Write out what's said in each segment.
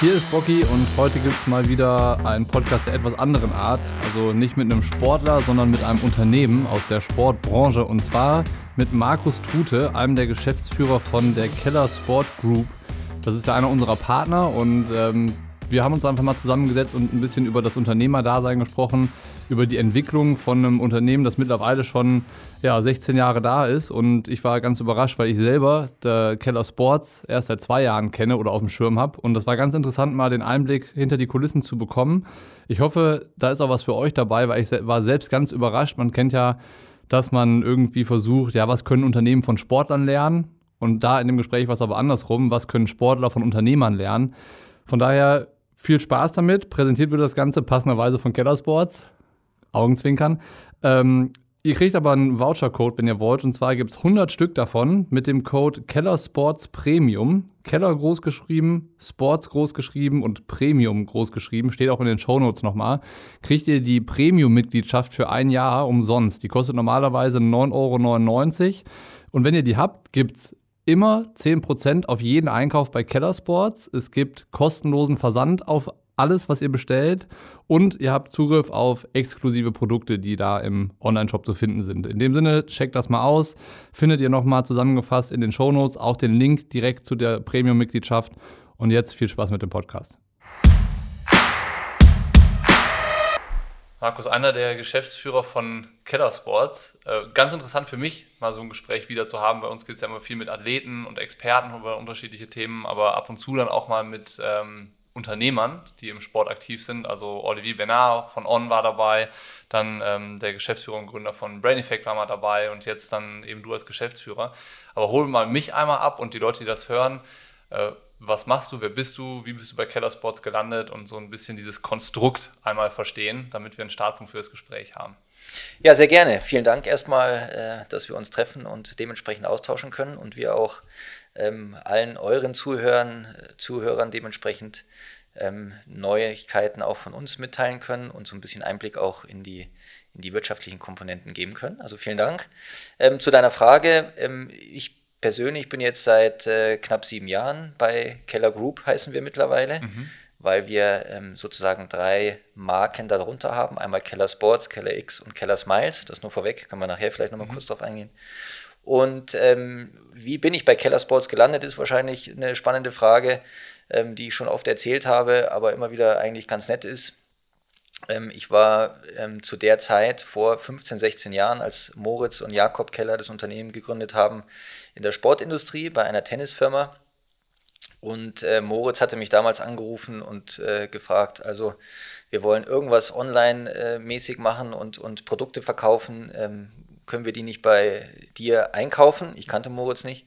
Hier ist Bocky und heute gibt es mal wieder einen Podcast der etwas anderen Art. Also nicht mit einem Sportler, sondern mit einem Unternehmen aus der Sportbranche. Und zwar mit Markus Trute, einem der Geschäftsführer von der Keller Sport Group. Das ist ja einer unserer Partner und ähm, wir haben uns einfach mal zusammengesetzt und ein bisschen über das Unternehmerdasein gesprochen, über die Entwicklung von einem Unternehmen, das mittlerweile schon ja, 16 Jahre da ist. Und ich war ganz überrascht, weil ich selber der Keller Sports erst seit zwei Jahren kenne oder auf dem Schirm habe. Und das war ganz interessant, mal den Einblick hinter die Kulissen zu bekommen. Ich hoffe, da ist auch was für euch dabei, weil ich war selbst ganz überrascht. Man kennt ja, dass man irgendwie versucht, ja, was können Unternehmen von Sportlern lernen? Und da in dem Gespräch war es aber andersrum, was können Sportler von Unternehmern lernen? Von daher viel Spaß damit. Präsentiert wird das Ganze passenderweise von Keller Sports. Augenzwinkern. Ähm, ihr kriegt aber einen Voucher-Code, wenn ihr wollt. Und zwar gibt es 100 Stück davon mit dem Code Keller Premium. Keller großgeschrieben, Sports großgeschrieben und Premium großgeschrieben. Steht auch in den Shownotes nochmal. Kriegt ihr die Premium-Mitgliedschaft für ein Jahr umsonst. Die kostet normalerweise 9,99 Euro. Und wenn ihr die habt, gibt es immer 10% auf jeden Einkauf bei Keller Sports. Es gibt kostenlosen Versand auf alles, was ihr bestellt. Und ihr habt Zugriff auf exklusive Produkte, die da im Online-Shop zu finden sind. In dem Sinne, checkt das mal aus. Findet ihr nochmal zusammengefasst in den Shownotes auch den Link direkt zu der Premium-Mitgliedschaft. Und jetzt viel Spaß mit dem Podcast. Markus, einer der Geschäftsführer von Keller Sports. Äh, ganz interessant für mich, mal so ein Gespräch wieder zu haben. Bei uns geht es ja immer viel mit Athleten und Experten über unterschiedliche Themen, aber ab und zu dann auch mal mit ähm, Unternehmern, die im Sport aktiv sind. Also Olivier Bernard von On war dabei, dann ähm, der Geschäftsführer und Gründer von Brain Effect war mal dabei und jetzt dann eben du als Geschäftsführer. Aber hol mal mich einmal ab und die Leute, die das hören. Äh, was machst du, wer bist du, wie bist du bei Keller Sports gelandet und so ein bisschen dieses Konstrukt einmal verstehen, damit wir einen Startpunkt für das Gespräch haben. Ja, sehr gerne. Vielen Dank erstmal, äh, dass wir uns treffen und dementsprechend austauschen können und wir auch ähm, allen euren Zuhörern, Zuhörern dementsprechend ähm, Neuigkeiten auch von uns mitteilen können und so ein bisschen Einblick auch in die, in die wirtschaftlichen Komponenten geben können. Also vielen Dank. Ähm, zu deiner Frage, ähm, ich persönlich bin jetzt seit äh, knapp sieben Jahren bei Keller Group, heißen wir mittlerweile, mhm. weil wir ähm, sozusagen drei Marken darunter haben. Einmal Keller Sports, Keller X und Keller Smiles. Das nur vorweg, können wir nachher vielleicht nochmal mhm. kurz drauf eingehen. Und ähm, wie bin ich bei Keller Sports gelandet, ist wahrscheinlich eine spannende Frage, ähm, die ich schon oft erzählt habe, aber immer wieder eigentlich ganz nett ist. Ähm, ich war ähm, zu der Zeit vor 15, 16 Jahren, als Moritz und Jakob Keller das Unternehmen gegründet haben, in der Sportindustrie bei einer Tennisfirma. Und äh, Moritz hatte mich damals angerufen und äh, gefragt, also wir wollen irgendwas online-mäßig äh, machen und, und Produkte verkaufen. Ähm, können wir die nicht bei dir einkaufen? Ich kannte Moritz nicht.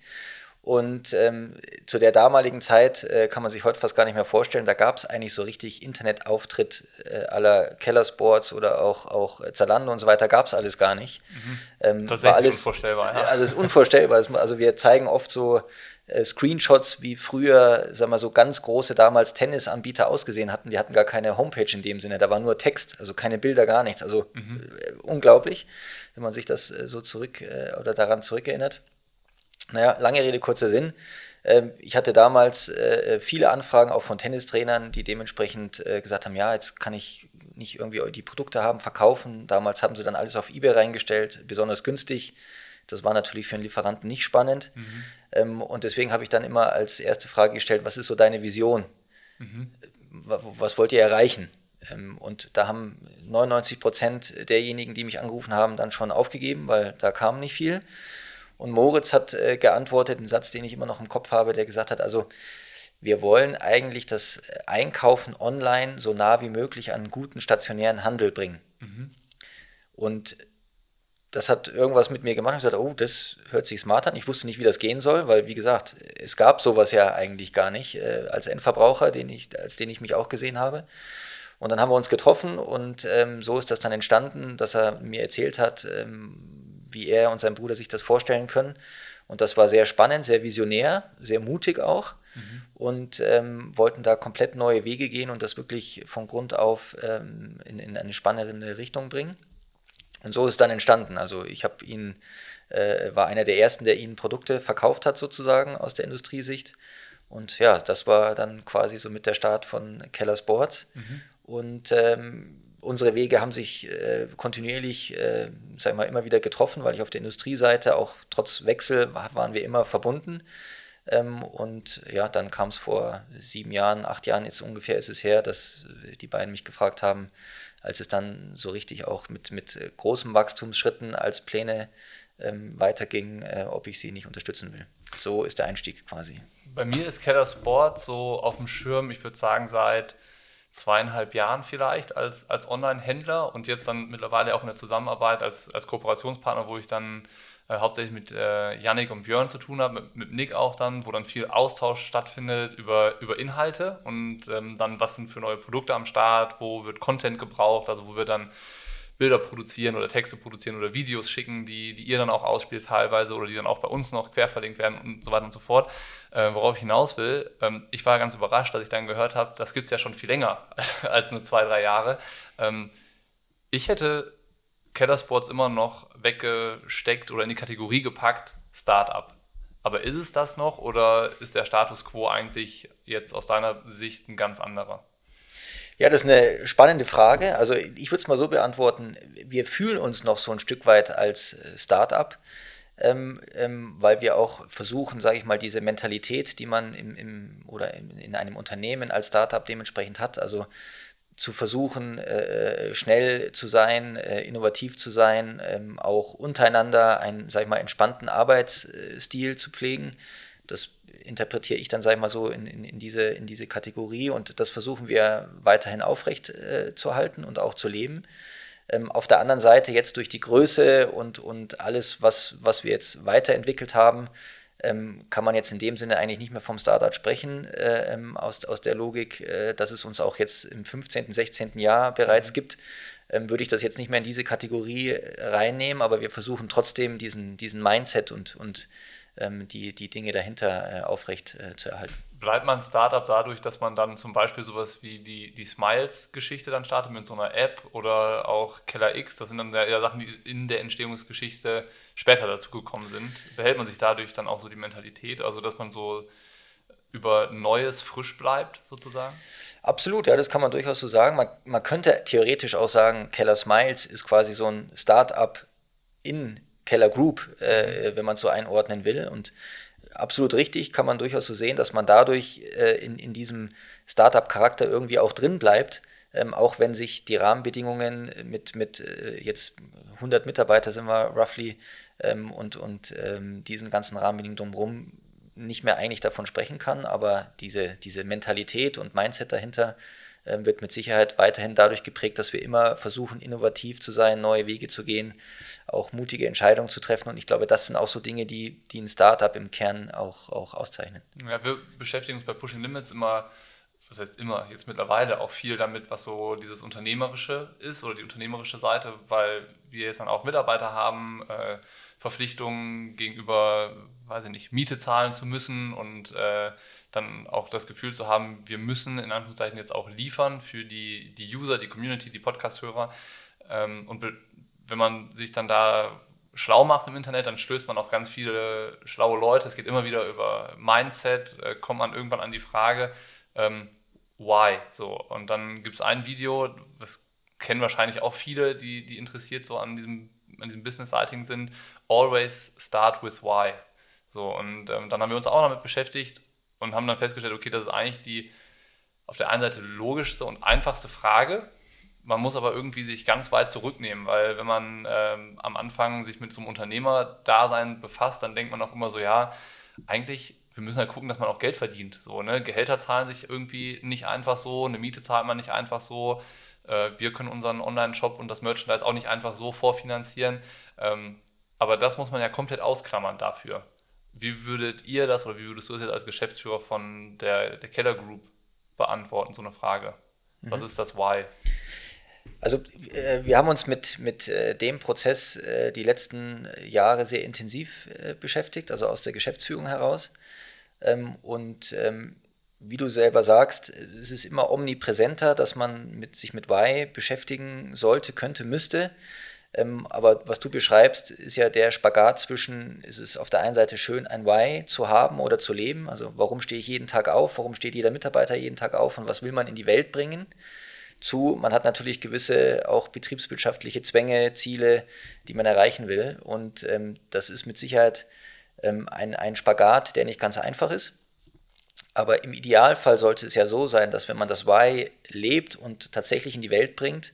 Und ähm, zu der damaligen Zeit äh, kann man sich heute fast gar nicht mehr vorstellen, da gab es eigentlich so richtig Internetauftritt äh, aller Kellersports oder auch, auch Zalando und so weiter, gab es alles gar nicht. Mhm. Ähm, das war alles unvorstellbar. Ja. Also es ist unvorstellbar. Also wir zeigen oft so Screenshots, wie früher, sagen wir so ganz große damals Tennisanbieter ausgesehen hatten. Die hatten gar keine Homepage in dem Sinne, da war nur Text, also keine Bilder, gar nichts. Also mhm. Äh, unglaublich, wenn man sich das äh, so zurück oder daran zurückerinnert. Naja, lange Rede, kurzer Sinn. Ähm, ich hatte damals äh, viele Anfragen auch von Tennistrainern, die dementsprechend äh, gesagt haben, ja, jetzt kann ich nicht irgendwie die Produkte haben, verkaufen. Damals haben sie dann alles auf eBay reingestellt, besonders günstig. Das war natürlich für einen Lieferanten nicht spannend. Mhm. Ähm, und deswegen habe ich dann immer als erste Frage gestellt, was ist so deine Vision? Mhm. Was wollt ihr erreichen? Ähm, und da haben 99 Prozent derjenigen, die mich angerufen haben, dann schon aufgegeben, weil da kam nicht viel. Und Moritz hat äh, geantwortet, einen Satz, den ich immer noch im Kopf habe, der gesagt hat, also wir wollen eigentlich das Einkaufen online so nah wie möglich an einen guten stationären Handel bringen. Mhm. Und das hat irgendwas mit mir gemacht. Ich habe gesagt, oh, das hört sich smart an. Ich wusste nicht, wie das gehen soll, weil, wie gesagt, es gab sowas ja eigentlich gar nicht äh, als Endverbraucher, den ich, als den ich mich auch gesehen habe. Und dann haben wir uns getroffen und ähm, so ist das dann entstanden, dass er mir erzählt hat, ähm, wie er und sein Bruder sich das vorstellen können. Und das war sehr spannend, sehr visionär, sehr mutig auch. Mhm. Und ähm, wollten da komplett neue Wege gehen und das wirklich von Grund auf ähm, in, in, eine spannende Richtung bringen. Und so ist es dann entstanden. Also ich habe ihn, äh, war einer der ersten, der ihnen Produkte verkauft hat sozusagen aus der Industriesicht. Und ja, das war dann quasi so mit der Start von Keller Sports. Mhm. Und ähm, unsere Wege haben sich äh, kontinuierlich, äh, sag mal, immer wieder getroffen, weil ich auf der Industrieseite auch trotz Wechsel waren wir immer verbunden. Ähm, und ja, dann kam es vor sieben Jahren, acht Jahren jetzt ungefähr ist es her, dass die beiden mich gefragt haben, als es dann so richtig auch mit, mit großen Wachstumsschritten als Pläne ähm, weiterging, äh, ob ich sie nicht unterstützen will. So ist der Einstieg quasi. Bei mir ist Keller Sport so auf dem Schirm, ich würde sagen, seit zweieinhalb Jahren vielleicht als, als Online-Händler und jetzt dann mittlerweile auch in der Zusammenarbeit als, als Kooperationspartner, wo ich dann äh, hauptsächlich mit äh, Yannick und Björn zu tun habe, mit, mit, Nick auch dann, wo dann viel Austausch stattfindet über, über Inhalte und ähm, dann, was sind für neue Produkte am Start, wo wird Content gebraucht, also wo wir dann Bilder produzieren oder Texte produzieren oder Videos schicken, die, die ihr dann auch ausspielt teilweise oder die dann auch bei uns noch quer verlinkt werden und so weiter und so fort. Äh, worauf ich hinaus will, ähm, ich war ganz überrascht, dass ich dann gehört habe, das gibt es ja schon viel länger als nur zwei, drei Jahre. Ähm, ich hätte Keller Sports immer noch weggesteckt oder in die Kategorie gepackt, Startup. Aber ist es das noch oder ist der Status quo eigentlich jetzt aus deiner Sicht ein ganz anderer? Ja, das ist eine spannende Frage. Also ich würde es mal so beantworten, wir fühlen uns noch so ein Stück weit als äh, Startup, ähm, ähm, weil wir auch versuchen, sage ich mal, diese Mentalität, die man im, im oder in, in, einem Unternehmen als Startup dementsprechend hat, also zu versuchen, äh, schnell zu sein, äh, innovativ zu sein, ähm, auch untereinander einen, sag ich mal, entspannten Arbeitsstil zu pflegen. Das interpretiere ich dann, sag ich mal so, in, in, in, diese, in diese Kategorie und das versuchen wir weiterhin aufrecht äh, zu halten und auch zu leben. Ähm, auf der anderen Seite jetzt durch die Größe und, und alles, was, was wir jetzt weiterentwickelt haben, ähm, kann man jetzt in dem Sinne eigentlich nicht mehr vom Startup sprechen, äh, ähm, aus, aus der Logik, äh, dass es uns auch jetzt im 15., 16. Jahr bereits mhm. gibt, ähm, würde ich das jetzt nicht mehr in diese Kategorie reinnehmen, aber wir versuchen trotzdem diesen, diesen Mindset und, und die, die Dinge dahinter äh, aufrecht äh, zu erhalten. Bleibt man Startup dadurch, dass man dann zum Beispiel sowas wie die, die Smiles-Geschichte dann startet mit so einer App oder auch Keller X, das sind dann ja Sachen, die in der Entstehungsgeschichte später dazu gekommen sind. Behält man sich dadurch dann auch so die Mentalität, also dass man so über Neues frisch bleibt, sozusagen? Absolut, ja, das kann man durchaus so sagen. Man, man könnte theoretisch auch sagen, Keller Smiles ist quasi so ein Startup in Keller Group, äh, wenn man so einordnen will. Und absolut richtig, kann man durchaus so sehen, dass man dadurch äh, in, in diesem Startup-Charakter irgendwie auch drin bleibt, ähm, auch wenn sich die Rahmenbedingungen mit, mit äh, jetzt 100 Mitarbeiter sind wir roughly ähm, und, und ähm, diesen ganzen Rahmenbedingungen drumherum nicht mehr eigentlich davon sprechen kann, aber diese, diese Mentalität und Mindset dahinter wird mit Sicherheit weiterhin dadurch geprägt, dass wir immer versuchen, innovativ zu sein, neue Wege zu gehen, auch mutige Entscheidungen zu treffen. Und ich glaube, das sind auch so Dinge, die, die ein Startup im Kern auch, auch auszeichnen. Ja, wir beschäftigen uns bei Pushing Limits immer, was heißt immer, jetzt mittlerweile auch viel damit, was so dieses Unternehmerische ist oder die unternehmerische Seite, weil wir jetzt dann auch Mitarbeiter haben, äh, Verpflichtungen gegenüber, weiß ich nicht, Miete zahlen zu müssen und äh, dann auch das Gefühl zu haben, wir müssen in Anführungszeichen jetzt auch liefern für die, die User, die Community, die Podcast-Hörer. Ähm, und wenn man sich dann da schlau macht im Internet, dann stößt man auf ganz viele schlaue Leute. Es geht immer wieder über Mindset, äh, kommt man irgendwann an die Frage, ähm, why? So, und dann gibt es ein Video, das kennen wahrscheinlich auch viele, die, die interessiert so an diesem, an diesem Business-Sighting sind, always start with why. So, und ähm, dann haben wir uns auch damit beschäftigt, und haben dann festgestellt, okay, das ist eigentlich die auf der einen Seite logischste und einfachste Frage. Man muss aber irgendwie sich ganz weit zurücknehmen, weil wenn man ähm, am Anfang sich mit so einem Unternehmerdasein befasst, dann denkt man auch immer so, ja, eigentlich, wir müssen ja gucken, dass man auch Geld verdient. So, ne? Gehälter zahlen sich irgendwie nicht einfach so, eine Miete zahlt man nicht einfach so. Äh, wir können unseren Online-Shop und das Merchandise auch nicht einfach so vorfinanzieren. Ähm, aber das muss man ja komplett ausklammern dafür. Wie würdet ihr das oder wie würdest du das jetzt als Geschäftsführer von der, der Keller Group beantworten, so eine Frage? Was mhm. ist das Why? Also äh, wir haben uns mit, mit äh, dem Prozess äh, die letzten Jahre sehr intensiv beschäftigt, also aus der Geschäftsführung heraus. Ähm, und ähm, wie du selber sagst, es ist immer omnipräsenter, dass man mit, sich mit Why beschäftigen sollte, könnte, müsste. Ähm, aber was du beschreibst, ist ja der Spagat zwischen, ist es auf der einen Seite schön, ein Why zu haben oder zu leben. Also warum stehe ich jeden Tag auf, warum steht jeder Mitarbeiter jeden Tag auf und was will man in die Welt bringen? Zu, man hat natürlich gewisse auch betriebswirtschaftliche Zwänge, Ziele, die man erreichen will. Und ähm, das ist mit Sicherheit ähm, ein, ein Spagat, der nicht ganz einfach ist. Aber im Idealfall sollte es ja so sein, dass wenn man das Why lebt und tatsächlich in die Welt bringt,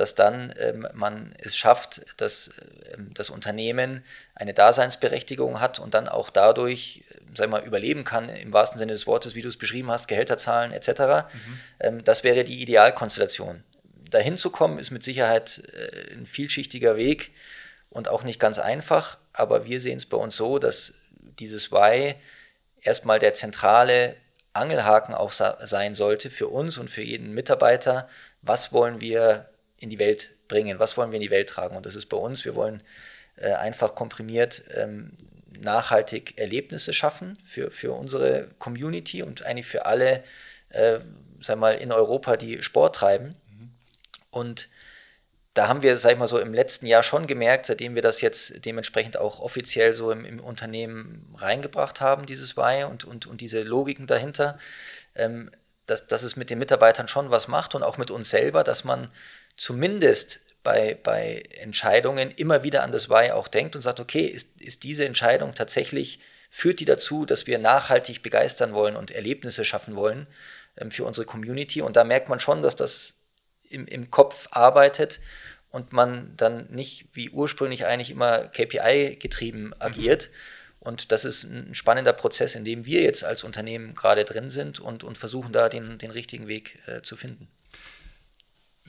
dass dann ähm, man es schafft, dass ähm, das Unternehmen eine Daseinsberechtigung hat und dann auch dadurch, äh, sag mal, überleben kann, im wahrsten Sinne des Wortes, wie du es beschrieben hast, Gehälter zahlen etc. Mhm. Ähm, das wäre die Idealkonstellation. Dahin zu kommen, ist mit Sicherheit äh, ein vielschichtiger Weg und auch nicht ganz einfach, aber wir sehen es bei uns so, dass dieses Why erstmal der zentrale Angelhaken auch sein sollte für uns und für jeden Mitarbeiter. Was wollen wir in die Welt bringen? Was wollen wir in die Welt tragen? Und das ist bei uns, wir wollen äh, einfach komprimiert ähm, nachhaltig Erlebnisse schaffen für, für unsere Community und eigentlich für alle, äh, sag mal, in Europa, die Sport treiben. Mhm. Und da haben wir, sag ich mal so, im letzten Jahr schon gemerkt, seitdem wir das jetzt dementsprechend auch offiziell so im, im Unternehmen reingebracht haben, dieses Why und, und, und diese Logiken dahinter, ähm, dass, dass es mit den Mitarbeitern schon was macht und auch mit uns selber, dass man zumindest bei, bei Entscheidungen immer wieder an das Why auch denkt und sagt, okay, ist, ist diese Entscheidung tatsächlich, führt die dazu, dass wir nachhaltig begeistern wollen und Erlebnisse schaffen wollen ähm, für unsere Community. Und da merkt man schon, dass das im, im Kopf arbeitet und man dann nicht wie ursprünglich eigentlich immer KPI-getrieben mhm. agiert. Mhm. Und das ist ein spannender Prozess, in dem wir jetzt als Unternehmen gerade drin sind und, und versuchen da den, den richtigen Weg äh, zu finden.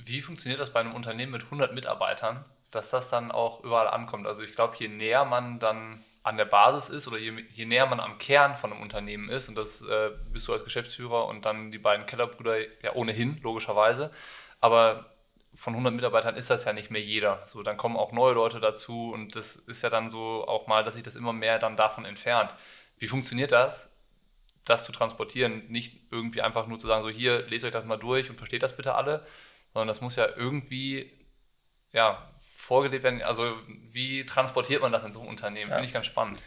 Wie funktioniert das bei einem Unternehmen mit 100 Mitarbeitern, dass das dann auch überall ankommt? Also ich glaube, je näher man dann an der Basis ist oder je, je näher man am Kern von einem Unternehmen ist, und das äh, bist du als Geschäftsführer und dann die beiden Kellerbrüder ja ohnehin, logischerweise, aber von 100 Mitarbeitern ist das ja nicht mehr jeder. So, dann kommen auch neue Leute dazu und das ist ja dann so auch mal, dass sich das immer mehr dann davon entfernt. Wie funktioniert das, das zu transportieren? Nicht irgendwie einfach nur zu sagen, so hier, lest euch das mal durch und versteht das bitte alle, sondern das muss ja irgendwie, ja, vorgelebt werden. Also wie transportiert man das in so einem Unternehmen? Ja. Finde ich ganz spannend.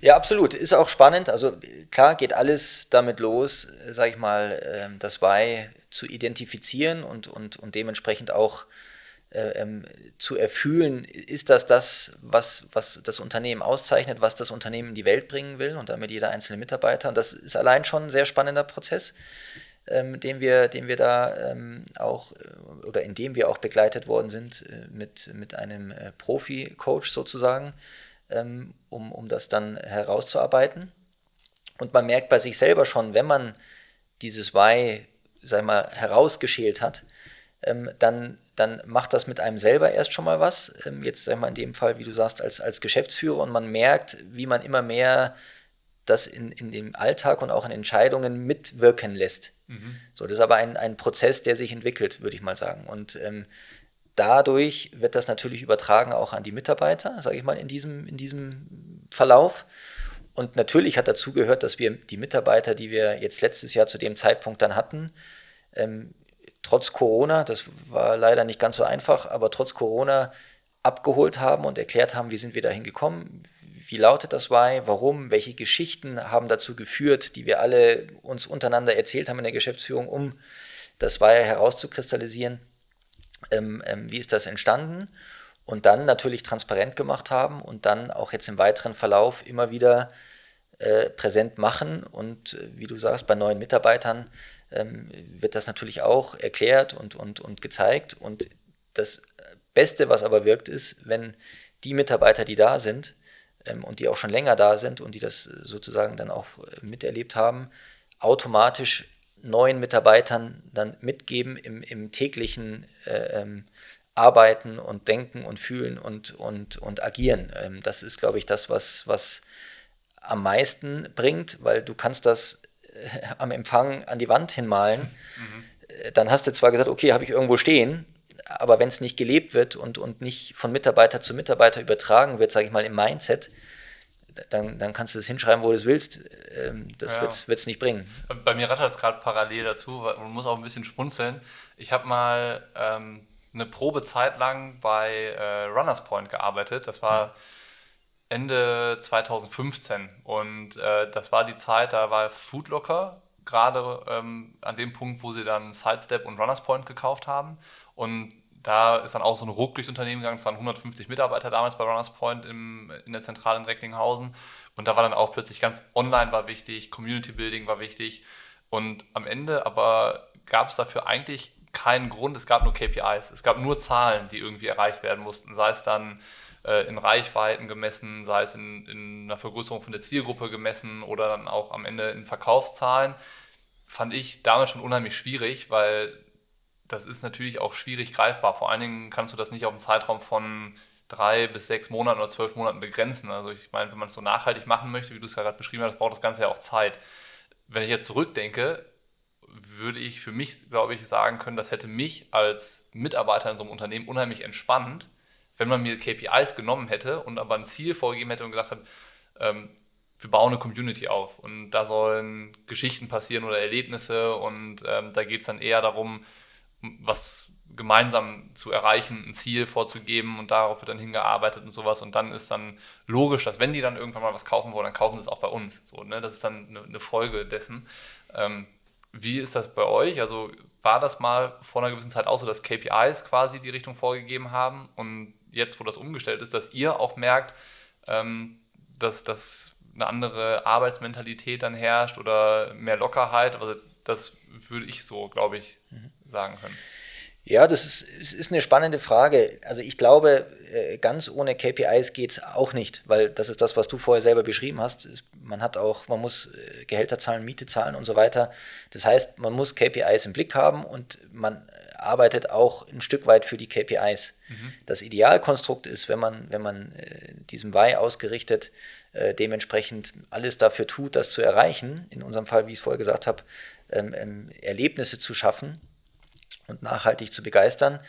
Ja, absolut. Ist auch spannend. Also klar geht alles damit los, sage ich mal, ähm, das Why zu identifizieren und, und, und dementsprechend auch äh, ähm, zu erfühlen, ist das das, was, was das Unternehmen auszeichnet, was das Unternehmen in die Welt bringen will und damit jeder einzelne Mitarbeiter. Und das ist allein schon ein sehr spannender Prozess, ähm, den, wir, den wir da ähm, auch äh, oder in dem wir auch begleitet worden sind äh, mit, mit einem äh, Profi-Coach sozusagen, ähm, um, um das dann herauszuarbeiten. Und man merkt bei sich selber schon, wenn man dieses Why sag mal, herausgeschält hat, ähm, dann, dann macht das mit einem selber erst schon mal was. Ähm, jetzt sag mal in dem Fall, wie du sagst, als, als Geschäftsführer und man merkt, wie man immer mehr das in, in dem Alltag und auch in Entscheidungen mitwirken lässt. Mhm. So, das ist aber ein, ein Prozess, der sich entwickelt, würde ich mal sagen. Und ähm, dadurch wird das natürlich übertragen auch an die Mitarbeiter, sage ich mal, in diesem, in diesem Verlauf. Und natürlich hat dazu gehört, dass wir die Mitarbeiter, die wir jetzt letztes Jahr zu dem Zeitpunkt dann hatten, ähm, trotz Corona, das war leider nicht ganz so einfach, aber trotz Corona abgeholt haben und erklärt haben, wie sind wir dahin gekommen, wie lautet das Why, warum, welche Geschichten haben dazu geführt, die wir alle uns untereinander erzählt haben in der Geschäftsführung, um das Why herauszukristallisieren. Ähm, ähm, wie ist das entstanden? und dann natürlich transparent gemacht haben und dann auch jetzt im weiteren Verlauf immer wieder äh, präsent machen. Und äh, wie du sagst, bei neuen Mitarbeitern ähm, wird das natürlich auch erklärt und, und, und gezeigt. Und das Beste, was aber wirkt, ist, wenn die Mitarbeiter, die da sind und die auch schon länger da sind und die das sozusagen dann auch äh, miterlebt haben, automatisch neuen Mitarbeitern dann mitgeben im, im täglichen äh, ähm, arbeiten und denken und fühlen und, und, und agieren. Ähm, das ist, glaube ich, das, was, was am meisten bringt, weil du kannst das äh, am Empfang an die Wand hinmalen. Mhm. Äh, dann hast du zwar gesagt, okay, habe ich irgendwo stehen, aber wenn es nicht gelebt wird und, und nicht von Mitarbeiter zu Mitarbeiter übertragen wird, sage ich mal, im Mindset, dann, dann kannst du es hinschreiben, wo du es willst. Ähm, das ja. wird es nicht bringen. Bei mir rattert es gerade parallel dazu, man muss auch ein bisschen spunzeln. Ich habe mal ähm, eine Probezeit lang bei äh, Runners Point gearbeitet. Das war Ende 2015 und äh, das war die Zeit, da war Foodlocker gerade ähm, an dem Punkt, wo sie dann Sidestep und Runners Point gekauft haben und da ist dann auch so ein Ruck durchs Unternehmen gegangen. Es waren 150 Mitarbeiter damals bei Runners Point im, in der Zentrale in Recklinghausen. Und da war dann auch plötzlich ganz online war wichtig, Community Building war wichtig. Und am Ende aber gab es dafür eigentlich keinen Grund. Es gab nur KPIs. Es gab nur Zahlen, die irgendwie erreicht werden mussten. Sei es dann äh, in Reichweiten gemessen, sei es in, in einer Vergrößerung von der Zielgruppe gemessen oder dann auch am Ende in Verkaufszahlen. Fand ich damals schon unheimlich schwierig, weil das ist natürlich auch schwierig greifbar. Vor allen Dingen kannst du das nicht auf einen Zeitraum von drei bis sechs Monaten oder zwölf Monaten begrenzen. Also ich meine, wenn man es so nachhaltig machen möchte, wie du es ja gerade beschrieben hast, braucht das Ganze ja auch Zeit. Wenn ich jetzt zurückdenke, würde ich für mich, glaube ich, sagen können, das hätte mich als Mitarbeiter in so einem Unternehmen unheimlich entspannt, wenn man mir KPIs genommen hätte und aber ein Ziel vorgegeben hätte und gesagt hat, ähm, wir bauen eine Community auf und da sollen Geschichten passieren oder Erlebnisse und ähm, da geht es dann eher darum, was gemeinsam zu erreichen, ein Ziel vorzugeben und darauf wird dann hingearbeitet und sowas. Und dann ist dann logisch, dass wenn die dann irgendwann mal was kaufen wollen, dann kaufen sie es auch bei uns. So, ne? Das ist dann eine, eine Folge dessen. Ähm, wie ist das bei euch? Also war das mal vor einer gewissen Zeit auch so, dass KPIs quasi die Richtung vorgegeben haben und jetzt, wo das umgestellt ist, dass ihr auch merkt, ähm, dass, dass eine andere Arbeitsmentalität dann herrscht oder mehr Lockerheit? Also das würde ich so, glaube ich, sagen können. Ja, das ist, es ist eine spannende Frage. Also ich glaube, äh, ganz ohne KPIs geht es auch nicht, weil das ist das, was du vorher selber beschrieben hast. Man hat auch, man muss äh, Gehälter zahlen, Miete zahlen und so weiter. Das heißt, man muss KPIs im Blick haben und man arbeitet auch ein Stück weit für die KPIs. Mhm. Das Idealkonstrukt ist, wenn man, wenn man äh, diesem Why ausgerichtet dementsprechend alles dafür tut, das zu erreichen, in unserem Fall, wie ich es vorher gesagt habe, ähm, ähm, Erlebnisse zu schaffen, und nachhaltig zu begeistern,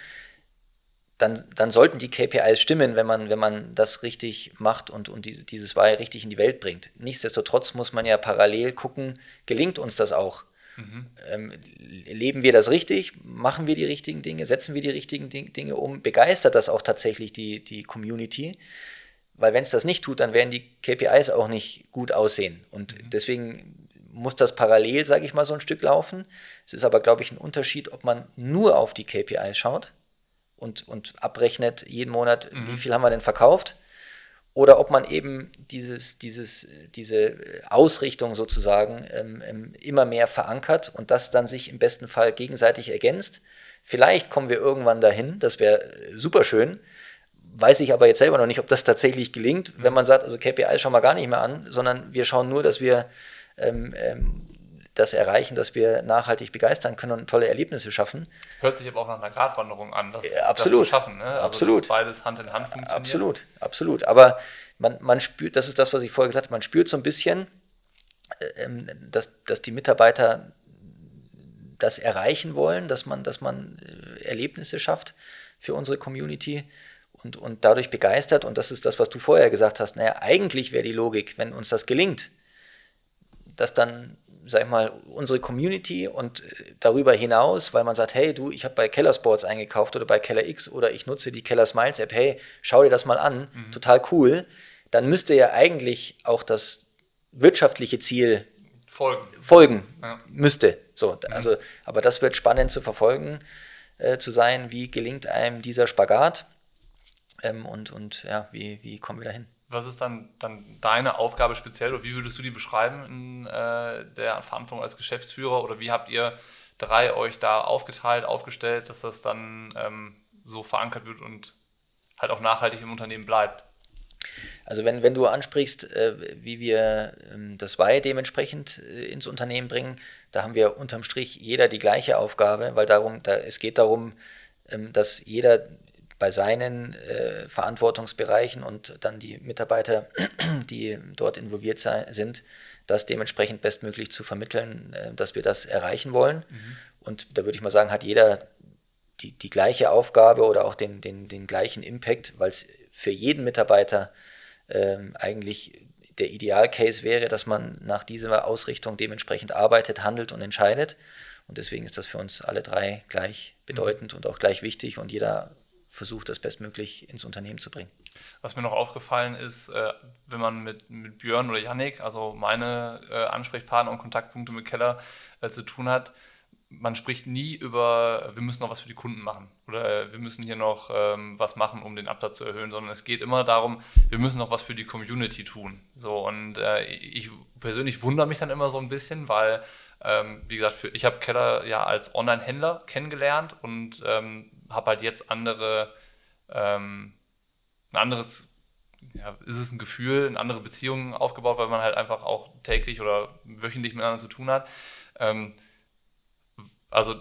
dann, dann sollten die KPIs stimmen, wenn man, wenn man das richtig macht und, und die, dieses Why richtig in die Welt bringt. Nichtsdestotrotz muss man ja parallel gucken, gelingt uns das auch? Mhm. Ähm, leben wir das richtig? Machen wir die richtigen Dinge? Setzen wir die richtigen Dinge um? Begeistert das auch tatsächlich die, die Community? Weil wenn es das nicht tut, dann werden die KPIs auch nicht gut aussehen. Und mhm. deswegen muss das parallel, sage ich mal, so ein Stück laufen. Es ist aber, glaube ich, ein Unterschied, ob man nur auf die KPIs schaut und, und abrechnet jeden Monat, mhm. wie viel haben wir denn verkauft, oder ob man eben dieses, dieses, diese Ausrichtung sozusagen ähm, ähm, immer mehr verankert und das dann sich im besten Fall gegenseitig ergänzt. Vielleicht kommen wir irgendwann dahin, das wäre super schön. Weiß ich aber jetzt selber noch nicht, ob das tatsächlich gelingt, wenn man sagt, also KPIs schauen wir gar nicht mehr an, sondern wir schauen nur, dass wir ähm, ähm, das erreichen, dass wir nachhaltig begeistern können und tolle Erlebnisse schaffen. Hört sich aber auch nach einer Gratwanderung an, das, ja, absolut. das zu schaffen. Ne? Also absolut. beides Hand in Hand funktioniert. Absolut, absolut. Aber man, man spürt, das ist das, was ich vorher gesagt habe, man spürt so ein bisschen, äh, ähm, dass, dass die Mitarbeiter das erreichen wollen, dass man, dass man äh, Erlebnisse schafft für unsere Community und, und dadurch begeistert. Und das ist das, was du vorher gesagt hast. Naja, eigentlich wäre die Logik, wenn uns das gelingt, dass dann, sag ich mal, unsere Community und äh, darüber hinaus, weil man sagt, hey, du, ich habe bei Keller Sports eingekauft oder bei Keller X oder ich nutze die Keller Smiles App, hey, schau dir das mal an, mhm. total cool, dann müsste ja eigentlich auch das wirtschaftliche Ziel folgen, folgen ja. müsste. So, mhm. also, aber das wird spannend zu verfolgen äh, zu sein, wie gelingt einem dieser Spagat ähm, und, und ja, wie, wie kommen wir dahin? Was ist dann, dann deine Aufgabe speziell oder wie würdest du die beschreiben in äh, der Verantwortung als Geschäftsführer oder wie habt ihr drei euch da aufgeteilt, aufgestellt, dass das dann ähm, so verankert wird und halt auch nachhaltig im Unternehmen bleibt? Also wenn, wenn du ansprichst, äh, wie wir ähm, das Why dementsprechend äh, ins Unternehmen bringen, da haben wir unterm Strich jeder die gleiche Aufgabe, weil darum, da, es geht darum, ähm, dass jeder bei seinen äh, Verantwortungsbereichen und dann die Mitarbeiter, die dort involviert sei, sind, das dementsprechend bestmöglich zu vermitteln, äh, dass wir das erreichen wollen. Mhm. Und da würde ich mal sagen, hat jeder die, die gleiche Aufgabe oder auch den, den, den gleichen Impact, weil es für jeden Mitarbeiter ähm, eigentlich der Idealcase wäre, dass man nach dieser Ausrichtung dementsprechend arbeitet, handelt und entscheidet. Und deswegen ist das für uns alle drei gleich bedeutend mhm. und auch gleich wichtig und jeder versucht, das bestmöglich ins Unternehmen zu bringen. Was mir noch aufgefallen ist, äh, wenn man mit, mit Björn oder Yannick, also meine äh, Ansprechpartner und Kontaktpunkte mit Keller, äh, zu tun hat, man spricht nie über, wir müssen noch was für die Kunden machen oder wir müssen hier noch ähm, was machen, um den Absatz zu erhöhen, sondern es geht immer darum, wir müssen noch was für die Community tun. So und äh, ich persönlich wundere mich dann immer so ein bisschen, weil ähm, wie gesagt, für, ich habe Keller ja als Online-Händler kennengelernt und ähm, habe halt jetzt andere, ähm, ein anderes, ja, ist es ein Gefühl, eine andere Beziehung aufgebaut, weil man halt einfach auch täglich oder wöchentlich miteinander zu tun hat. Ähm, also,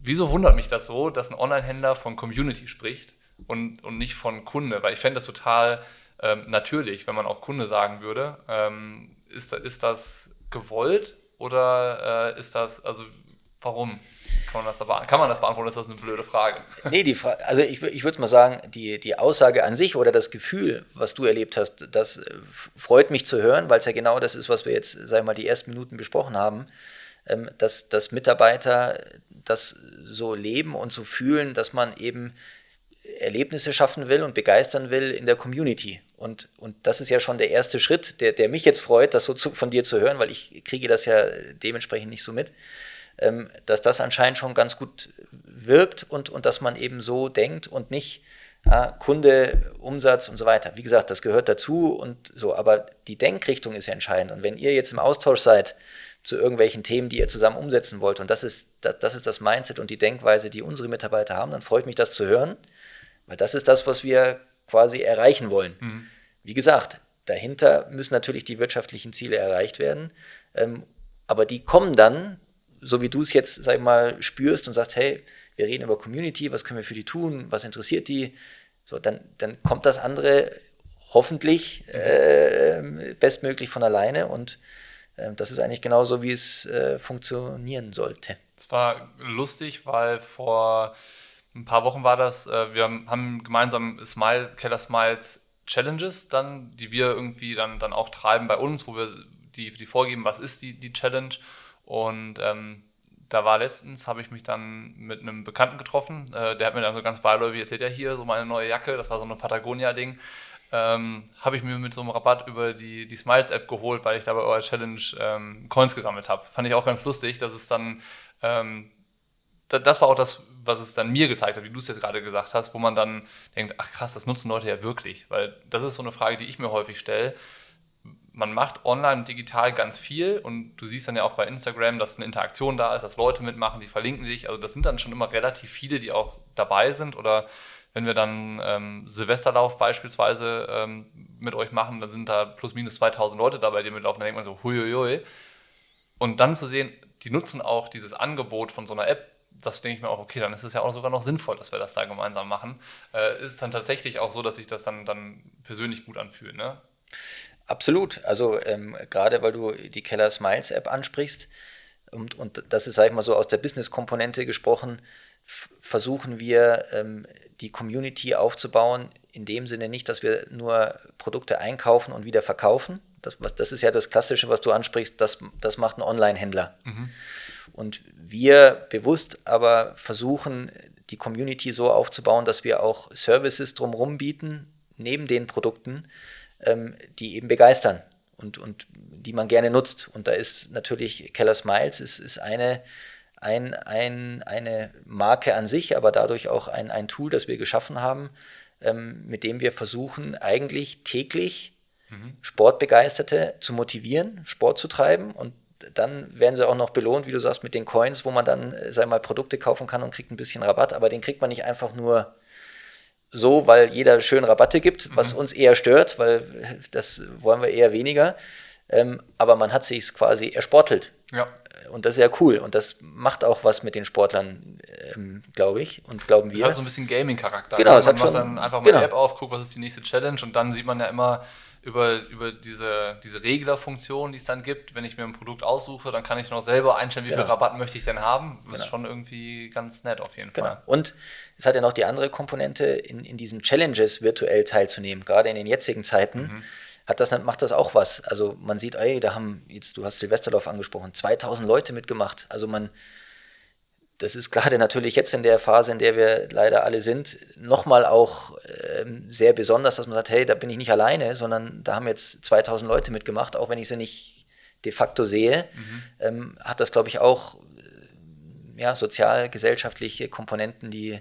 wieso wundert mich das so, dass ein Online-Händler von Community spricht und, und nicht von Kunde? Weil ich fände das total ähm, natürlich, wenn man auch Kunde sagen würde. Ähm, ist, ist das gewollt oder äh, ist das, also warum? Kann man, das kann man das beantworten? Ist das eine blöde Frage? Nee, die Frage, also ich, ich würde mal sagen, die, die Aussage an sich oder das Gefühl, was du erlebt hast, das äh, freut mich zu hören, weil es ja genau das ist, was wir jetzt, sag ich mal, die ersten Minuten besprochen haben, ähm, dass, dass Mitarbeiter das so leben und so fühlen, dass man eben Erlebnisse schaffen will und begeistern will in der Community. Und, und das ist ja schon der erste Schritt, der, der mich jetzt freut, das so zu, von dir zu hören, weil ich kriege das ja dementsprechend nicht so mit, dass das anscheinend schon ganz gut wirkt und, und dass man eben so denkt und nicht ja, Kunde, Umsatz und so weiter. Wie gesagt, das gehört dazu und so, aber die Denkrichtung ist ja entscheidend. Und wenn ihr jetzt im Austausch seid zu irgendwelchen Themen, die ihr zusammen umsetzen wollt, und das ist das, das, ist das Mindset und die Denkweise, die unsere Mitarbeiter haben, dann freut mich das zu hören. Weil das ist das, was wir quasi erreichen wollen. Mhm. Wie gesagt, dahinter müssen natürlich die wirtschaftlichen Ziele erreicht werden. Ähm, aber die kommen dann, so wie du es jetzt, sag ich mal, spürst und sagst, hey, wir reden über Community, was können wir für die tun, was interessiert die, so, dann, dann kommt das andere hoffentlich äh, bestmöglich von alleine und äh, das ist eigentlich genauso, wie es äh, funktionieren sollte. Es war lustig, weil vor ein paar Wochen war das, äh, wir haben gemeinsam Smile, Keller Smiles Challenges dann, die wir irgendwie dann, dann auch treiben bei uns, wo wir die, die vorgeben, was ist die, die Challenge. Und ähm, da war letztens, habe ich mich dann mit einem Bekannten getroffen, äh, der hat mir dann so ganz beiläufig erzählt, ja hier, so meine neue Jacke, das war so eine Patagonia-Ding, ähm, habe ich mir mit so einem Rabatt über die, die Smiles-App geholt, weil ich da bei eurer Challenge ähm, Coins gesammelt habe. Fand ich auch ganz lustig, dass es dann, ähm, das war auch das, was es dann mir gezeigt hat, wie du es jetzt gerade gesagt hast, wo man dann denkt, ach krass, das nutzen Leute ja wirklich. Weil das ist so eine Frage, die ich mir häufig stelle. Man macht online und digital ganz viel und du siehst dann ja auch bei Instagram, dass eine Interaktion da ist, dass Leute mitmachen, die verlinken sich. Also das sind dann schon immer relativ viele, die auch dabei sind. Oder wenn wir dann ähm, Silvesterlauf beispielsweise ähm, mit euch machen, dann sind da plus minus 2000 Leute dabei, die mitlaufen. Da denkt man so, huiuiui. Und dann zu sehen, die nutzen auch dieses Angebot von so einer App das denke ich mir auch, okay, dann ist es ja auch sogar noch sinnvoll, dass wir das da gemeinsam machen. Äh, ist dann tatsächlich auch so, dass sich das dann, dann persönlich gut anfühlt, ne? Absolut. Also ähm, gerade weil du die Keller Smiles App ansprichst und, und das ist, sag ich mal so, aus der Business-Komponente gesprochen, versuchen wir ähm, die Community aufzubauen, in dem Sinne nicht, dass wir nur Produkte einkaufen und wieder verkaufen. Das, was, das ist ja das Klassische, was du ansprichst, das, das macht ein Online-Händler. Mhm. Und wir bewusst aber versuchen, die Community so aufzubauen, dass wir auch Services drumherum bieten, neben den Produkten, ähm, die eben begeistern und, und die man gerne nutzt. Und da ist natürlich Keller Smiles ist, ist eine, ein, ein, eine Marke an sich, aber dadurch auch ein, ein Tool, das wir geschaffen haben, ähm, mit dem wir versuchen, eigentlich täglich mhm. Sportbegeisterte zu motivieren, Sport zu treiben und dann werden sie auch noch belohnt, wie du sagst, mit den Coins, wo man dann, äh, sei mal, Produkte kaufen kann und kriegt ein bisschen Rabatt, aber den kriegt man nicht einfach nur so, weil jeder schön Rabatte gibt, was mhm. uns eher stört, weil das wollen wir eher weniger. Ähm, aber man hat sich quasi ersportelt. Ja. Und das ist ja cool. Und das macht auch was mit den Sportlern, ähm, glaube ich. Und glauben wir. Das hat so ein bisschen Gaming-Charakter. Genau, ne? es hat macht schon, dann einfach mal genau. App auf, guckt, was ist die nächste Challenge und dann sieht man ja immer, über, über diese, diese Reglerfunktion, die es dann gibt. Wenn ich mir ein Produkt aussuche, dann kann ich noch selber einstellen, wie genau. viel Rabatt möchte ich denn haben. Das genau. ist schon irgendwie ganz nett auf jeden genau. Fall. Und es hat ja noch die andere Komponente, in, in diesen Challenges virtuell teilzunehmen. Gerade in den jetzigen Zeiten mhm. hat das, macht das auch was. Also man sieht, ey, da haben, jetzt, du hast Silvesterlauf angesprochen, 2000 Leute mitgemacht. Also man, das ist gerade natürlich jetzt in der Phase, in der wir leider alle sind, nochmal auch ähm, sehr besonders, dass man sagt, hey, da bin ich nicht alleine, sondern da haben jetzt 2000 Leute mitgemacht, auch wenn ich sie nicht de facto sehe, mhm. ähm, hat das, glaube ich, auch äh, ja, sozial-gesellschaftliche Komponenten, die,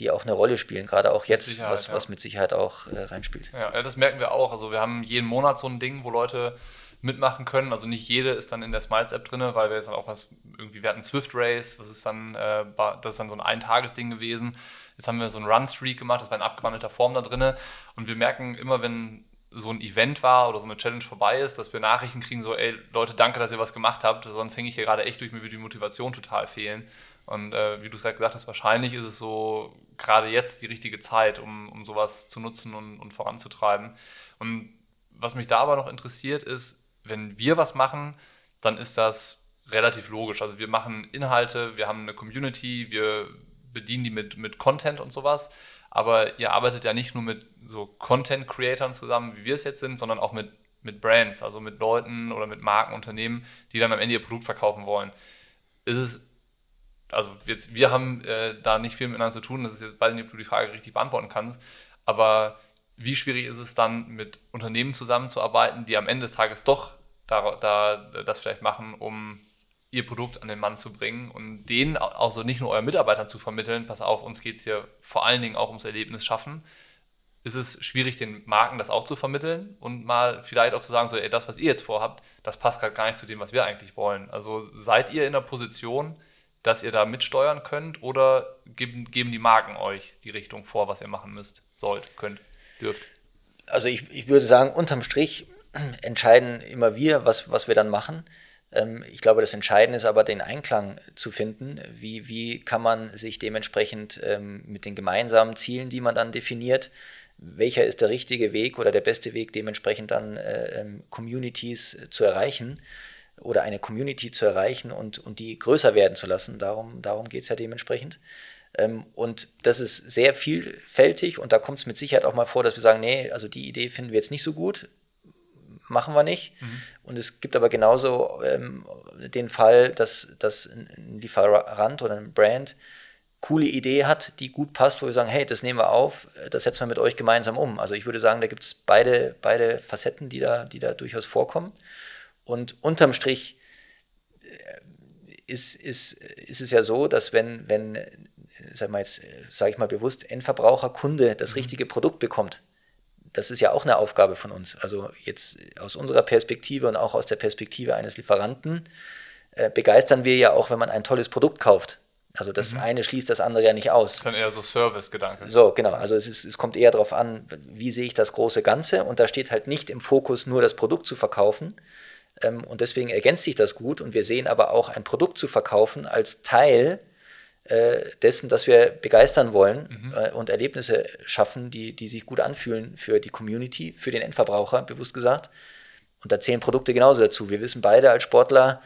die auch eine Rolle spielen, gerade auch jetzt, was, was mit Sicherheit auch äh, reinspielt. Ja, das merken wir auch. Also wir haben jeden Monat so ein Ding, wo Leute mitmachen können. Also nicht jede ist dann in der Smiles-App drin, weil wir jetzt dann auch was, irgendwie, wir hatten Swift Race, was ist dann, äh, das ist dann so ein Eintagesding gewesen. Jetzt haben wir so einen Run-Streak gemacht, das war in abgewandelter Form da drin. Und wir merken immer, wenn so ein Event war oder so eine Challenge vorbei ist, dass wir Nachrichten kriegen, so, ey, Leute, danke, dass ihr was gemacht habt, sonst hänge ich hier gerade echt durch, mir würde die Motivation total fehlen. Und äh, wie du es gerade gesagt hast, wahrscheinlich ist es so gerade jetzt die richtige Zeit, um, um sowas zu nutzen und, und voranzutreiben. Und was mich da aber noch interessiert ist, wenn wir was machen, dann ist das relativ logisch. Also wir machen Inhalte, wir haben eine Community, wir bedienen die mit, mit Content und sowas. Aber ihr arbeitet ja nicht nur mit so Content-Creatern zusammen, wie wir es jetzt sind, sondern auch mit, mit Brands, also mit Leuten oder mit Markenunternehmen, die dann am Ende ihr Produkt verkaufen wollen. Ist es, also jetzt, wir haben äh, da nicht viel miteinander zu tun, das ist jetzt, weiß nicht, ob du die Frage richtig beantworten kannst, aber wie schwierig ist es dann, mit Unternehmen zusammenzuarbeiten, die am Ende des Tages doch da, da das vielleicht machen, um ihr Produkt an den Mann zu bringen und denen also nicht nur euren Mitarbeitern zu vermitteln, pass auf, uns geht es hier vor allen Dingen auch ums Erlebnis schaffen, ist es schwierig, den Marken das auch zu vermitteln und mal vielleicht auch zu sagen, so, ey, das, was ihr jetzt vorhabt, das passt gerade gar nicht zu dem, was wir eigentlich wollen. Also seid ihr in der Position, dass ihr da mitsteuern könnt oder geben, geben die Marken euch die Richtung vor, was ihr machen müsst, sollt, könnt? dürft? Also ich, ich würde sagen, unterm Strich entscheiden immer wir, was, was wir dann machen. Ähm, ich glaube, das Entscheidende ist aber, den Einklang zu finden. Wie, wie kann man sich dementsprechend ähm, mit den gemeinsamen Zielen, die man dann definiert, welcher ist der richtige Weg oder der beste Weg, dementsprechend dann äh, ähm, Communities zu erreichen oder eine Community zu erreichen und, und die größer werden zu lassen. Darum, darum geht es ja dementsprechend. Und das ist sehr vielfältig und da kommt es mit Sicherheit auch mal vor, dass wir sagen, nee, also die Idee finden wir jetzt nicht so gut, machen wir nicht. Mhm. Und es gibt aber genauso ähm, den Fall, dass, dass ein Lieferant oder ein Brand coole Idee hat, die gut passt, wo wir sagen, hey, das nehmen wir auf, das setzen wir mit euch gemeinsam um. Also ich würde sagen, da gibt es beide, beide Facetten, die da, die da durchaus vorkommen. Und unterm Strich äh, ist, ist, ist es ja so, dass wenn, wenn sag mal jetzt, sage ich mal bewusst, Endverbraucher, Kunde das mhm. richtige Produkt bekommt. Das ist ja auch eine Aufgabe von uns. Also jetzt aus unserer Perspektive und auch aus der Perspektive eines Lieferanten äh, begeistern wir ja auch, wenn man ein tolles Produkt kauft. Also das mhm. eine schließt das andere ja nicht aus. Dann eher so Service-Gedanke. So, genau. Also es, ist, es kommt eher darauf an, wie sehe ich das große Ganze. Und da steht halt nicht im Fokus, nur das Produkt zu verkaufen. Ähm, und deswegen ergänzt sich das gut. Und wir sehen aber auch ein Produkt zu verkaufen als Teil dessen, dass wir begeistern wollen mhm. äh, und Erlebnisse schaffen, die, die sich gut anfühlen für die Community, für den Endverbraucher, bewusst gesagt. Und da zählen Produkte genauso dazu. Wir wissen beide als Sportler,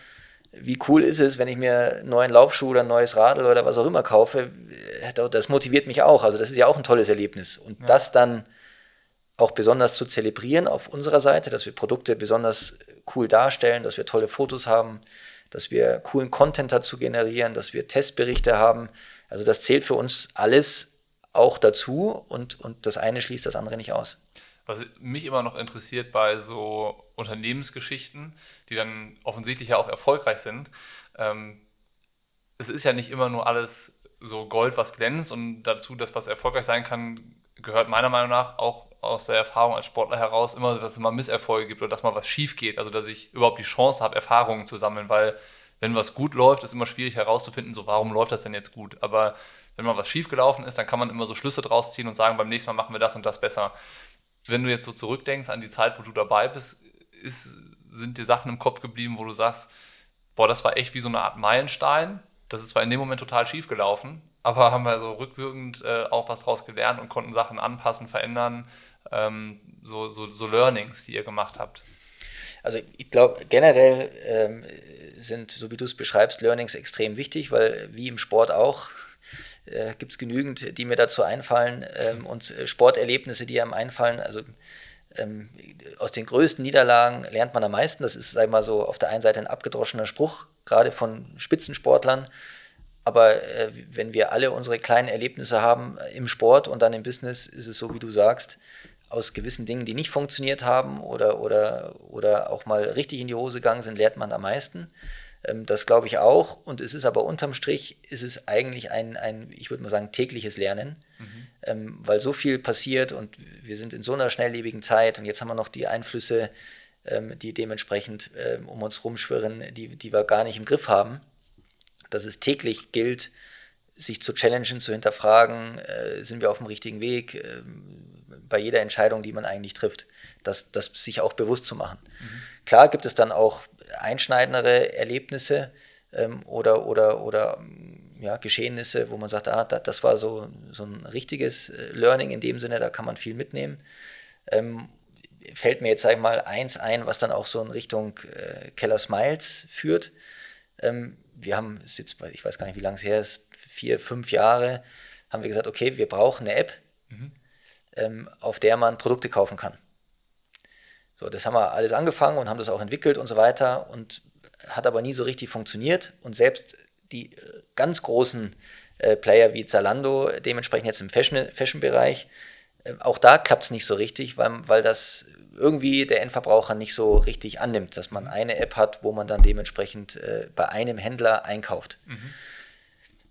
wie cool ist es, wenn ich mir einen neuen Laufschuh oder ein neues Radl oder was auch immer kaufe. Äh, das motiviert mich auch. Also das ist ja auch ein tolles Erlebnis. Und ja. das dann auch besonders zu zelebrieren auf unserer Seite, dass wir Produkte besonders cool darstellen, dass wir tolle Fotos haben, dass wir coolen Content dazu generieren, dass wir Testberichte haben. Also das zählt für uns alles auch dazu und, und das eine schließt das andere nicht aus. Was mich immer noch interessiert bei so Unternehmensgeschichten, die dann offensichtlich ja auch erfolgreich sind, ähm, es ist ja nicht immer nur alles so Gold, was glänzt und dazu, dass was erfolgreich sein kann, gehört meiner Meinung nach auch aus der Erfahrung als Sportler heraus immer, dass es mal Misserfolge gibt oder dass mal was schief geht. Also dass ich überhaupt die Chance habe, Erfahrungen zu sammeln, weil wenn was gut läuft, ist immer schwierig herauszufinden, so warum läuft das denn jetzt gut. Aber wenn mal was schief gelaufen ist, dann kann man immer so Schlüsse draus ziehen und sagen, beim nächsten Mal machen wir das und das besser. Wenn du jetzt so zurückdenkst an die Zeit, wo du dabei bist, ist, sind dir Sachen im Kopf geblieben, wo du sagst, boah, das war echt wie so eine Art Meilenstein. Das ist zwar in dem Moment total schief gelaufen, aber haben wir so rückwirkend äh, auch was draus gelernt und konnten Sachen anpassen, verändern, ähm, so, so, so Learnings, die ihr gemacht habt? Also ich glaube, generell ähm, sind, so wie du es beschreibst, Learnings extrem wichtig, weil wie im Sport auch, äh, gibt es genügend, die mir dazu einfallen ähm, und äh, Sporterlebnisse, die einem einfallen. Also ähm, aus den größten Niederlagen lernt man am meisten. Das ist, sag ich mal so, auf der einen Seite ein abgedroschener Spruch, gerade von Spitzensportlern. Aber äh, wenn wir alle unsere kleinen Erlebnisse haben im Sport und dann im Business, ist es so, wie du sagst, aus gewissen Dingen, die nicht funktioniert haben oder, oder, oder auch mal richtig in die Hose gegangen sind, lernt man am meisten. Ähm, das glaube ich auch. Und es ist aber unterm Strich, ist es eigentlich ein, ein ich würde mal sagen, tägliches Lernen, mhm. ähm, weil so viel passiert und wir sind in so einer schnelllebigen Zeit und jetzt haben wir noch die Einflüsse, ähm, die dementsprechend ähm, um uns rumschwirren, die, die wir gar nicht im Griff haben dass es täglich gilt, sich zu challengen, zu hinterfragen, äh, sind wir auf dem richtigen Weg, äh, bei jeder Entscheidung, die man eigentlich trifft, das, das sich auch bewusst zu machen. Mhm. Klar gibt es dann auch einschneidendere Erlebnisse ähm, oder, oder, oder ja, Geschehnisse, wo man sagt, ah, das, das war so, so ein richtiges äh, Learning in dem Sinne, da kann man viel mitnehmen. Ähm, fällt mir jetzt, sag ich mal, eins ein, was dann auch so in Richtung äh, Keller Smiles führt. Ähm, wir haben, jetzt, ich weiß gar nicht, wie lange es her ist, vier, fünf Jahre, haben wir gesagt, okay, wir brauchen eine App, mhm. Ähm, auf der man Produkte kaufen kann. So, das haben wir alles angefangen und haben das auch entwickelt und so weiter und hat aber nie so richtig funktioniert und selbst die äh, ganz großen äh, Player wie Zalando, dementsprechend jetzt im Fashion-Bereich, Fashion äh, auch da klappt es nicht so richtig, weil, weil das irgendwie der Endverbraucher nicht so richtig annimmt, dass man eine App hat, wo man dann dementsprechend äh, bei einem Händler einkauft. Mhm.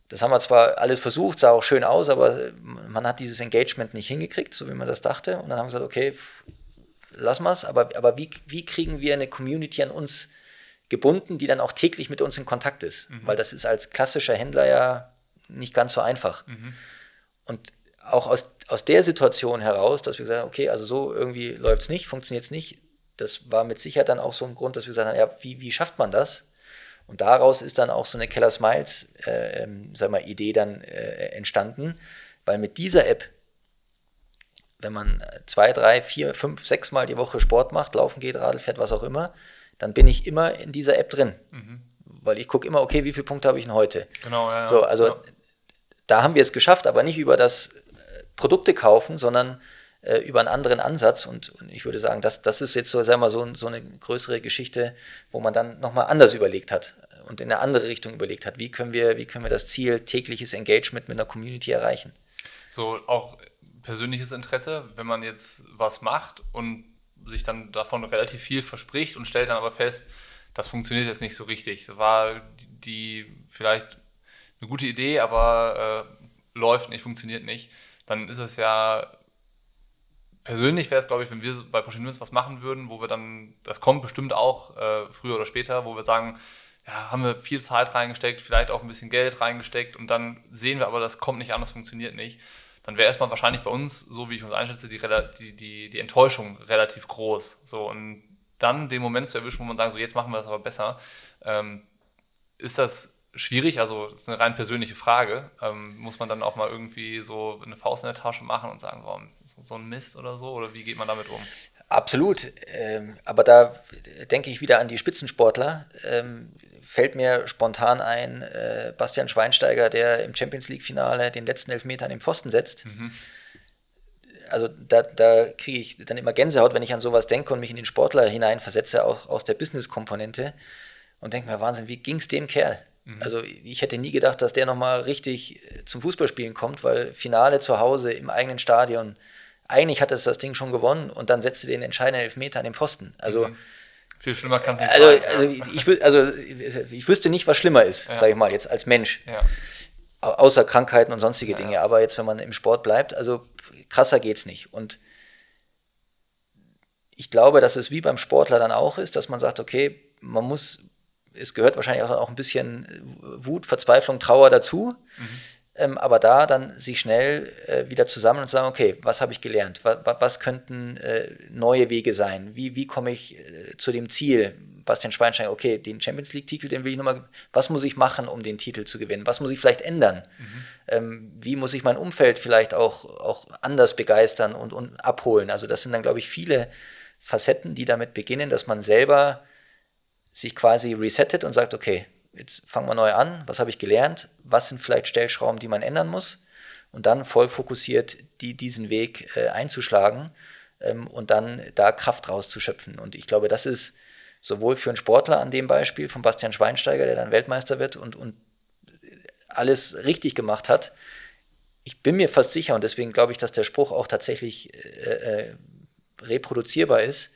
Das haben wir zwar alles versucht, sah auch schön aus, aber man hat dieses Engagement nicht hingekriegt, so wie man das dachte. Und dann haben wir gesagt, okay, lass mal's, aber, aber wie, wie kriegen wir eine Community an uns gebunden, die dann auch täglich mit uns in Kontakt ist? Mhm. Weil das ist als klassischer Händler ja nicht ganz so einfach. Mhm. Und auch aus, aus der Situation heraus, dass wir gesagt haben, okay, also so irgendwie läuft es nicht, funktioniert es nicht, das war mit Sicherheit dann auch so ein Grund, dass wir gesagt haben, ja, wie, wie schafft man das? Und daraus ist dann auch so eine Keller Smiles äh, ähm, sag mal, Idee dann äh, entstanden, weil mit dieser App, wenn man zwei, drei, vier, fünf, sechs Mal die Woche Sport macht, laufen geht, Radl fährt, was auch immer, dann bin ich immer in dieser App drin. Mhm. Weil ich gucke immer, okay, wie viele Punkte habe ich denn heute? Genau, ja. So, also ja. da haben wir es geschafft, aber nicht über das Produkte kaufen, sondern äh, über einen anderen Ansatz. Und, und, ich würde sagen, das, das ist jetzt so, sagen wir, so, so eine größere Geschichte, wo man dann nochmal anders überlegt hat und in eine andere Richtung überlegt hat. Wie können wir, wie können wir das Ziel tägliches Engagement mit einer Community erreichen? So auch persönliches Interesse, wenn man jetzt was macht und sich dann davon relativ viel verspricht und stellt dann aber fest, das funktioniert jetzt nicht so richtig. Das war die, die vielleicht eine gute Idee, aber äh, läuft nicht, funktioniert nicht dann ist es ja persönlich wäre es, glaube ich, wenn wir bei Pushing Limits was machen würden, wo wir dann, das kommt bestimmt auch äh, früher oder später, wo wir sagen, ja, haben wir viel Zeit reingesteckt, vielleicht auch ein bisschen Geld reingesteckt und dann sehen wir aber, das kommt nicht an, das funktioniert nicht. Dann wäre erstmal wahrscheinlich bei uns, so wie ich uns einschätze, die, die, die, die Enttäuschung relativ groß. So, und dann den Moment zu erwischen, wo man sagt, so jetzt machen wir das aber besser, ähm, ist das schwierig, also das ist eine rein persönliche Frage. Ähm, muss man dann auch mal irgendwie so eine Faust in der Tasche machen und sagen, so, so ein Mist oder so? Oder wie geht man damit um? Absolut. Ähm, aber da denke ich wieder an die Spitzensportler. Ähm, fällt mir spontan ein, äh, Bastian Schweinsteiger, der im Champions League-Finale den letzten Elfmeter an den Pfosten setzt. Mhm. Also da, da kriege ich dann immer Gänsehaut, wenn ich an sowas denke und mich in den Sportler hineinversetze, auch aus der Business-Komponente und denke mir, Wahnsinn, wie ging es dem Kerl? Mhm. Also ich hätte nie gedacht, dass der nochmal richtig äh, zum Fußballspielen kommt, weil Finale zu Hause im eigenen Stadion, eigentlich hat es das Ding schon gewonnen und dann setzte den entscheidenden Elfmeter an den Pfosten. Also mhm. Viel schlimmer kann es nicht also, sein. Also, ich, also ich wüsste nicht, was schlimmer ist, ja. sage ich mal, jetzt als Mensch. Ja. Außer Krankheiten und sonstige ja. Dinge. Aber jetzt, wenn man im Sport bleibt, also krasser geht es nicht. Und ich glaube, dass es wie beim Sportler dann auch ist, dass man sagt, okay, man muss es gehört wahrscheinlich auch, ein bisschen Wut, Verzweiflung, Trauer dazu. Mhm. Ähm, aber da dann sich schnell äh, wieder zusammen und sagen, okay, was habe ich gelernt? Was, was könnten äh, neue Wege sein? Wie, wie komme ich äh, zu dem Ziel? Bastian Schweinsteiger, okay, den Champions League-Titel, den will ich nochmal, was muss ich machen, um den Titel zu gewinnen? Was muss ich vielleicht ändern? Mhm. Ähm, wie muss ich mein Umfeld vielleicht auch, auch anders begeistern und, und abholen? Also das sind dann, glaube ich, viele Facetten, die damit beginnen, dass man selber sich quasi resettet und sagt, okay, jetzt fangen wir neu an, was habe ich gelernt, was sind vielleicht Stellschrauben, die man ändern muss und dann voll fokussiert die, diesen Weg äh, einzuschlagen. ähm, und dann da Kraft rauszuschöpfen. Und ich glaube, das ist sowohl für einen Sportler an dem Beispiel von Bastian Schweinsteiger, der dann Weltmeister wird und, und alles richtig gemacht hat. Ich bin mir fast sicher und deswegen glaube ich, dass der Spruch auch tatsächlich äh, äh reproduzierbar ist.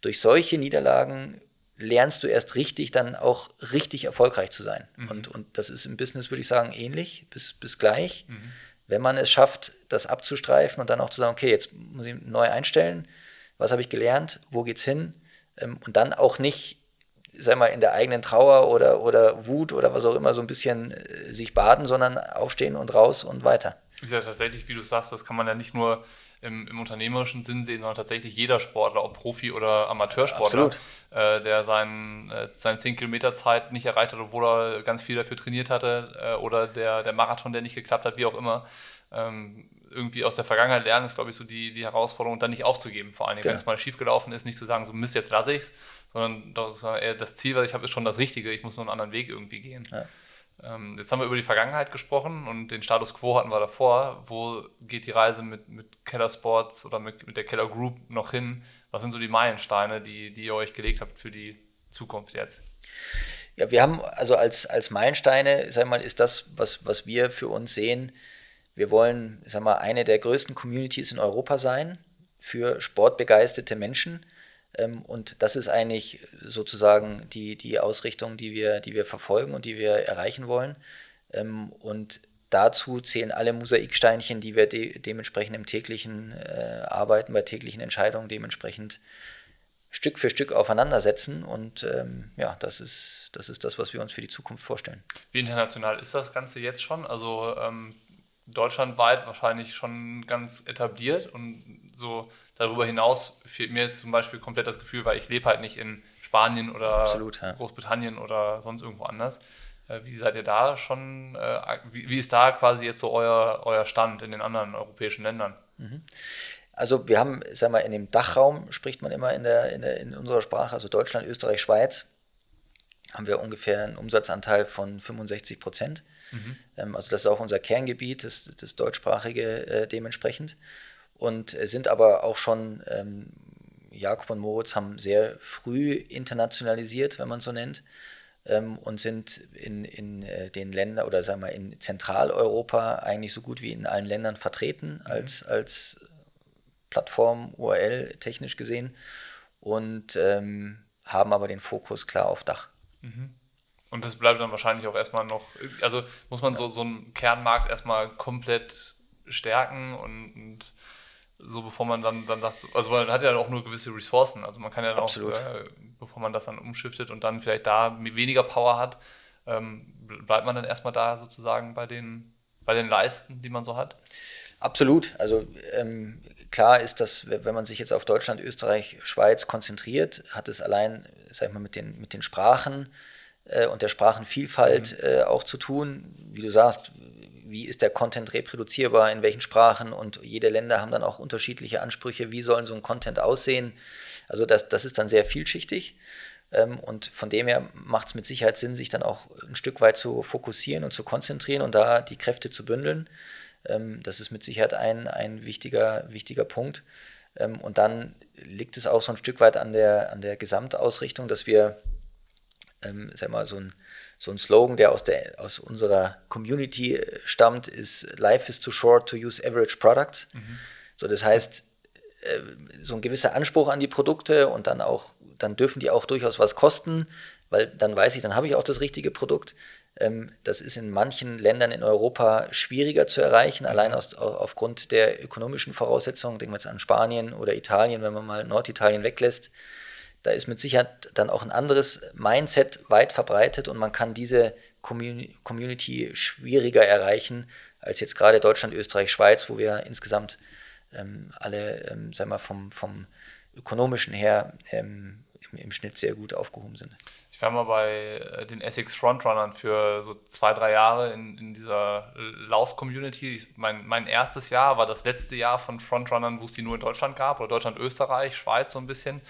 Durch solche Niederlagen lernst du erst richtig, dann auch richtig erfolgreich zu sein. Mhm. Und, und das ist im Business, würde ich sagen, ähnlich bis, bis gleich. Mhm. Wenn man es schafft, das abzustreifen und dann auch zu sagen, okay, jetzt muss ich neu einstellen, was habe ich gelernt, wo geht's hin? Ähm, und dann auch nicht, sag mal, in der eigenen Trauer oder, oder Wut oder was auch immer so ein bisschen äh, sich baden, sondern aufstehen und raus und weiter. Ist ja tatsächlich, wie du sagst, das kann man ja nicht nur im, im, unternehmerischen Sinn sehen, sondern tatsächlich jeder Sportler, ob Profi oder Amateursportler, äh, der seinen, äh, seine 10 Kilometer Zeit nicht erreicht hat, obwohl er ganz viel dafür trainiert hatte, äh, oder der, der Marathon, der nicht geklappt hat, wie auch immer. Ähm, irgendwie aus der Vergangenheit lernen, ist, glaube ich, so die, die Herausforderung, dann nicht aufzugeben. Vor allem, genau. wenn es mal schief gelaufen ist, nicht zu sagen, so Mist, jetzt lasse ich es, sondern das, das Ziel, was ich habe, ist schon das Richtige. Ich muss nur einen anderen Weg irgendwie gehen. Ja. Ähm, jetzt haben wir über die Vergangenheit gesprochen und den Status quo hatten wir davor. Wo geht die Reise mit, mit Keller Sports oder mit, mit der Keller Group noch hin? Was sind so die Meilensteine, die, die ihr euch gelegt habt für die Zukunft jetzt? Ja, wir haben also als, als Meilensteine, sag mal, ist das, was, was wir für uns sehen. Wir wollen, sag mal, eine der größten Communities in Europa sein für sportbegeisterte Menschen. Ähm, und das ist eigentlich sozusagen die, die Ausrichtung, die wir, die wir verfolgen und die wir erreichen wollen. Ähm, und dazu zählen alle Mosaiksteinchen, die wir de dementsprechend im täglichen äh, Arbeiten, bei täglichen Entscheidungen dementsprechend Stück für Stück aufeinandersetzen. Und ähm, ja, das ist, das ist das, was wir uns für die Zukunft vorstellen. Wie international ist das Ganze jetzt schon? Also ähm, deutschlandweit wahrscheinlich schon ganz etabliert und so darüber hinaus fehlt mir jetzt zum Beispiel komplett das Gefühl, weil ich lebe halt nicht in Spanien oder Absolut, ja. Großbritannien oder sonst irgendwo anders. Äh, wie seid ihr da schon, äh, wie, ist da quasi jetzt so euer, euer Stand in den anderen europäischen Ländern? Mhm. Also wir haben, sag mal, in dem Dachraum spricht man immer in, der, in, der, in unserer Sprache, also Deutschland, Österreich, Schweiz, haben wir ungefähr einen Umsatzanteil von 65 Prozent. Mhm. Ähm, also das ist auch unser Kerngebiet, das, das deutschsprachige äh, dementsprechend und sind aber auch schon, ähm, Jakob und Moritz haben sehr früh internationalisiert, wenn man so nennt, ähm, und sind in, in äh, den Ländern oder sagen wir in Zentraleuropa eigentlich so gut wie in allen Ländern vertreten mhm. als, als Plattform URL technisch gesehen und ähm, haben aber den Fokus klar auf Dach. Mhm. Und das bleibt dann wahrscheinlich auch erstmal noch, also muss man ja. so, so einen Kernmarkt erstmal komplett stärken und, und so bevor man dann, dann sagt, also man hat ja auch nur gewisse Ressourcen, also man kann ja Absolut. auch, äh, bevor man das dann umschiftet und dann vielleicht da weniger Power hat, ähm, bleibt man dann erstmal da sozusagen bei den, bei den Leisten, die man so hat? Absolut, also ähm, klar ist, dass wenn man sich jetzt auf Deutschland, Österreich, Schweiz konzentriert, hat es allein, sag ich mal, mit den, mit den Sprachen äh, und der Sprachenvielfalt mhm. äh, auch zu tun. Wie du sagst, wie ist der Content reproduzierbar, in welchen Sprachen und jede Länder haben dann auch unterschiedliche Ansprüche, wie sollen so ein Content aussehen. Also das, das ist dann sehr vielschichtig ähm, und von dem her macht es mit Sicherheit Sinn, sich dann auch ein Stück weit zu fokussieren und zu konzentrieren und da die Kräfte zu bündeln. Ähm, das ist mit Sicherheit ein, ein wichtiger, wichtiger Punkt. Ähm, und dann liegt es auch so ein Stück weit an der, an der Gesamtausrichtung, dass wir, ähm, sag mal, so ein so ein Slogan, der aus, der, aus unserer Community äh, stammt, ist Life is too short to use average products. Mhm. So, das heißt, äh, so ein gewisser Anspruch an die Produkte und dann auch, dann dürfen die auch durchaus was kosten, weil dann weiß ich, dann habe ich auch das richtige Produkt. Ähm, das ist in manchen Ländern in Europa schwieriger zu erreichen, mhm. allein aus, aufgrund der ökonomischen Voraussetzungen. Denken wir jetzt an Spanien oder Italien, wenn man mal Norditalien weglässt da ist mit Sicherheit dann auch ein anderes Mindset weit verbreitet und man kann diese Community schwieriger erreichen als jetzt gerade Deutschland, Österreich, Schweiz, wo wir insgesamt ähm, alle, ähm, sagen wir, vom, vom ökonomischen her ähm, im, im, Schnitt sehr gut aufgehoben sind. Ich war mal bei äh, den Essex Frontrunnern für so zwei, drei Jahre in, in dieser Lauf-Community. Mein, mein erstes Jahr war das letzte Jahr von Frontrunnern, wo es die nur in Deutschland gab, oder Deutschland, Österreich, Schweiz so ein bisschen.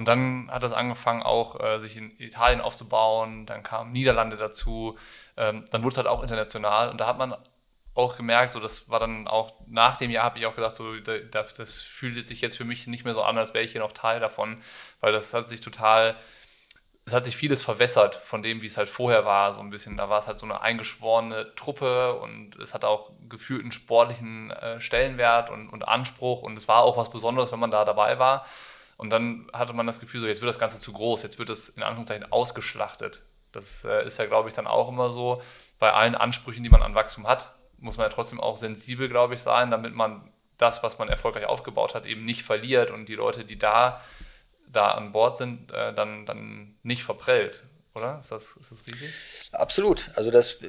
Und dann hat es angefangen, auch äh, sich in Italien aufzubauen, dann kamen Niederlande dazu, ähm, dann wurde es halt auch international und da hat man auch gemerkt, so das war dann auch nach dem Jahr, habe ich auch gesagt, so das, das fühlt sich jetzt für mich nicht mehr so an, als wäre ich hier noch Teil davon, weil das hat sich total, es hat sich vieles verwässert von dem, wie es halt vorher war, so ein bisschen. Da war es halt so eine eingeschworene Truppe und es hat auch gefühlt einen sportlichen äh, Stellenwert und, und Anspruch und es war auch was Besonderes, wenn man da dabei war. Und dann hatte man das Gefühl, so jetzt wird das Ganze zu groß, jetzt wird es in Anführungszeichen ausgeschlachtet. Das äh, ist ja, glaube ich, dann auch immer so bei allen Ansprüchen, die man an Wachstum hat muss man ja trotzdem auch sensibel, glaube ich, sein, damit man das, was man erfolgreich aufgebaut hat, eben nicht verliert und die Leute, die da, da an Bord sind, äh, dann, dann nicht verprellt. Oder? Ist das, ist das richtig? Absolut. Also das, äh,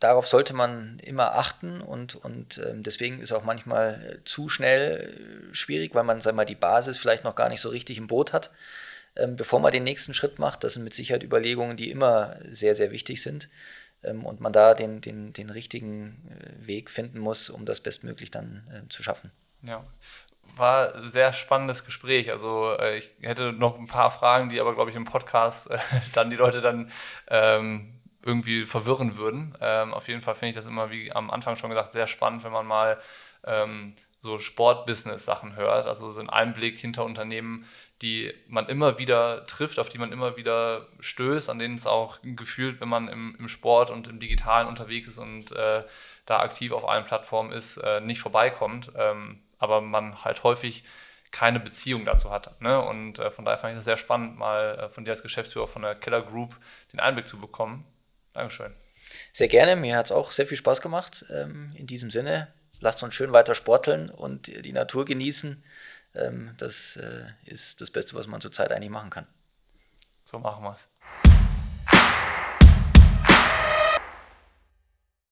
darauf sollte man immer achten und, und äh, deswegen ist auch manchmal äh, zu schnell äh, schwierig, weil man sag mal, die Basis vielleicht noch gar nicht so richtig im Boot hat, ähm, bevor man den nächsten Schritt macht. Das sind mit Sicherheit Überlegungen, die immer sehr, sehr wichtig sind ähm, und man da den, den, den richtigen äh, Weg finden muss, um das bestmöglich dann äh, zu schaffen. Ja, war ein sehr spannendes Gespräch. Also äh, ich hätte noch ein paar Fragen, die aber, glaube ich, im Podcast äh, dann die Leute dann ähm, irgendwie verwirren würden. Ähm, auf jeden Fall finde ich das immer, wie am Anfang schon gesagt, sehr spannend, wenn man mal ähm, so Sport-Business-Sachen hört. Also so einen Einblick hinter Unternehmen, die man immer wieder trifft, auf die man immer wieder stößt, an denen es auch gefühlt, wenn man im, im Sport und im Digitalen unterwegs ist und äh, da aktiv auf allen Plattformen ist, äh, nicht vorbeikommt. Ähm, aber man halt häufig keine Beziehung dazu hat. Ne? Und äh, von daher fand ich das sehr spannend, mal äh, von dir als Geschäftsführer von der Keller Group den Einblick zu bekommen. Dankeschön. Sehr gerne, mir hat es auch sehr viel Spaß gemacht. Ähm, in diesem Sinne, lasst uns schön weiter sporteln und die Natur genießen ähm, das äh, ist das Beste, was man zurzeit eigentlich machen kann. So machen wir es.